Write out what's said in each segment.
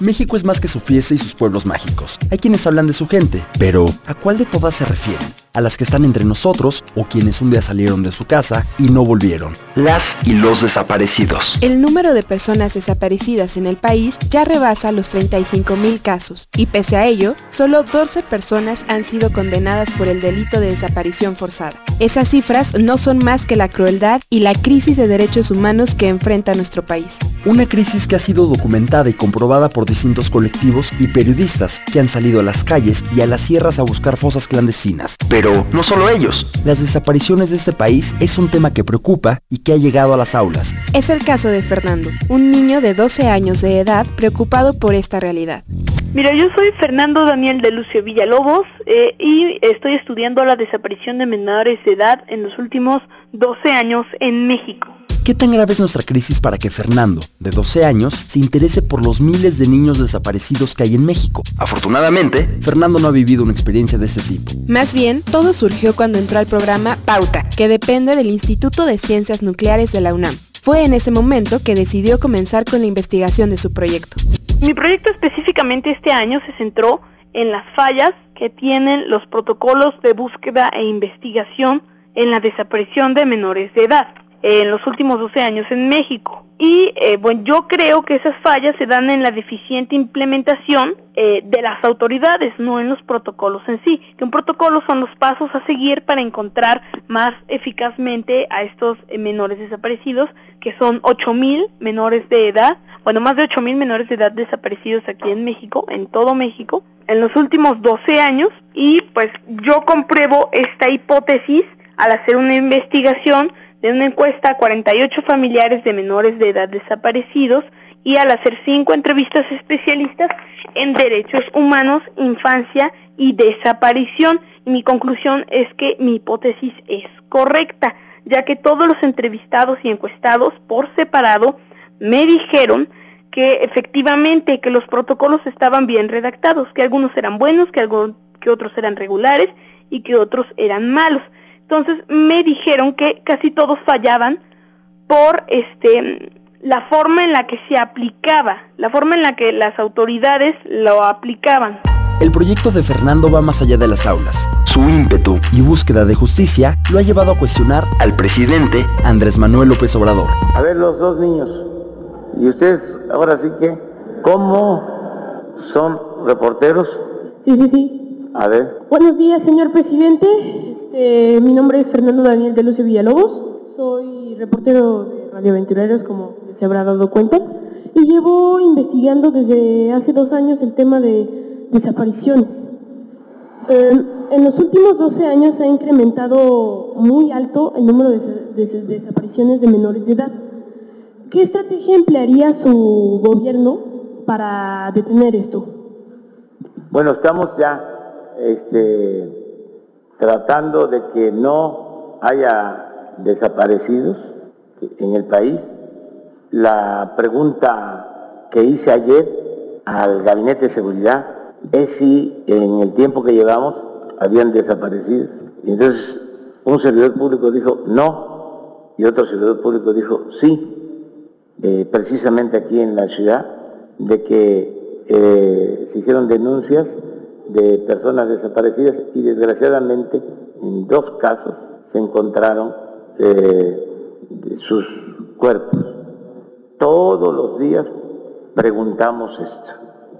México es más que su fiesta y sus pueblos mágicos. Hay quienes hablan de su gente, pero ¿a cuál de todas se refieren? ¿A las que están entre nosotros o quienes un día salieron de su casa y no volvieron? Las y los desaparecidos. El número de personas desaparecidas en el país ya rebasa los 35 mil casos y pese a ello, solo 12 personas han sido condenadas por el delito de desaparición forzada. Esas cifras no son más que la crueldad y la crisis de derechos humanos que enfrenta nuestro país. Una crisis que ha sido documentada y comprobada por distintos colectivos y periodistas que han salido a las calles y a las sierras a buscar fosas clandestinas. Pero no solo ellos. Las desapariciones de este país es un tema que preocupa y que ha llegado a las aulas. Es el caso de Fernando, un niño de 12 años de edad preocupado por esta realidad. Mira, yo soy Fernando Daniel de Lucio Villalobos eh, y estoy estudiando la desaparición de menores de edad en los últimos 12 años en México. ¿Qué tan grave es nuestra crisis para que Fernando, de 12 años, se interese por los miles de niños desaparecidos que hay en México? Afortunadamente, Fernando no ha vivido una experiencia de este tipo. Más bien, todo surgió cuando entró al programa Pauta, que depende del Instituto de Ciencias Nucleares de la UNAM. Fue en ese momento que decidió comenzar con la investigación de su proyecto. Mi proyecto específicamente este año se centró en las fallas que tienen los protocolos de búsqueda e investigación en la desaparición de menores de edad en los últimos 12 años en México. Y eh, bueno, yo creo que esas fallas se dan en la deficiente implementación eh, de las autoridades, no en los protocolos en sí. Que un protocolo son los pasos a seguir para encontrar más eficazmente a estos eh, menores desaparecidos, que son 8.000 menores de edad, bueno, más de 8.000 menores de edad desaparecidos aquí en México, en todo México, en los últimos 12 años. Y pues yo compruebo esta hipótesis al hacer una investigación de una encuesta a 48 familiares de menores de edad desaparecidos y al hacer cinco entrevistas especialistas en derechos humanos, infancia y desaparición. Y mi conclusión es que mi hipótesis es correcta, ya que todos los entrevistados y encuestados por separado me dijeron que efectivamente que los protocolos estaban bien redactados, que algunos eran buenos, que, que otros eran regulares y que otros eran malos. Entonces me dijeron que casi todos fallaban por este la forma en la que se aplicaba, la forma en la que las autoridades lo aplicaban. El proyecto de Fernando va más allá de las aulas. Su ímpetu y búsqueda de justicia lo ha llevado a cuestionar al presidente Andrés Manuel López Obrador. A ver, los dos niños. ¿Y ustedes ahora sí que cómo son reporteros? Sí, sí, sí. A ver. Buenos días, señor presidente. Este, mi nombre es Fernando Daniel de Lucio Villalobos. Soy reportero de Radio Aventureros, como se habrá dado cuenta. Y llevo investigando desde hace dos años el tema de desapariciones. Eh, en los últimos 12 años se ha incrementado muy alto el número de, de desapariciones de menores de edad. ¿Qué estrategia emplearía su gobierno para detener esto? Bueno, estamos ya este, tratando de que no haya desaparecidos en el país. La pregunta que hice ayer al Gabinete de Seguridad es si en el tiempo que llevamos habían desaparecido. Y entonces un servidor público dijo no y otro servidor público dijo sí, eh, precisamente aquí en la ciudad, de que eh, se hicieron denuncias de personas desaparecidas y desgraciadamente en dos casos se encontraron eh, sus cuerpos. Todos los días preguntamos esto,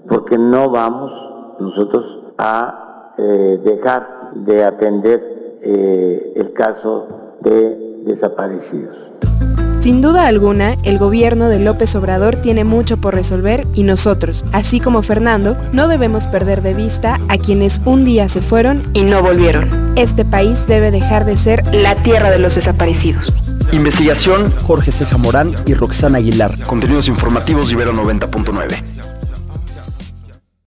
porque no vamos nosotros a eh, dejar de atender eh, el caso de desaparecidos. Sin duda alguna, el gobierno de López Obrador tiene mucho por resolver y nosotros, así como Fernando, no debemos perder de vista a quienes un día se fueron y no volvieron. Este país debe dejar de ser la tierra de los desaparecidos. Investigación Jorge Ceja Morán y Roxana Aguilar. Contenidos informativos Ibero 90.9.